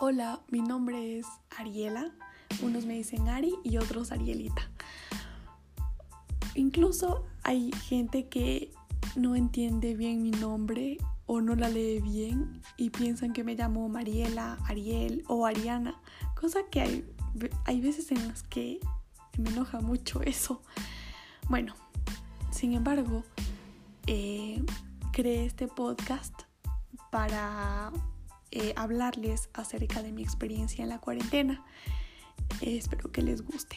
Hola, mi nombre es Ariela. Unos me dicen Ari y otros Arielita. Incluso hay gente que no entiende bien mi nombre o no la lee bien y piensan que me llamo Mariela, Ariel o Ariana. Cosa que hay, hay veces en las que me enoja mucho eso. Bueno, sin embargo, eh, creé este podcast para eh, hablarles acerca de mi experiencia en la cuarentena. espero que les guste.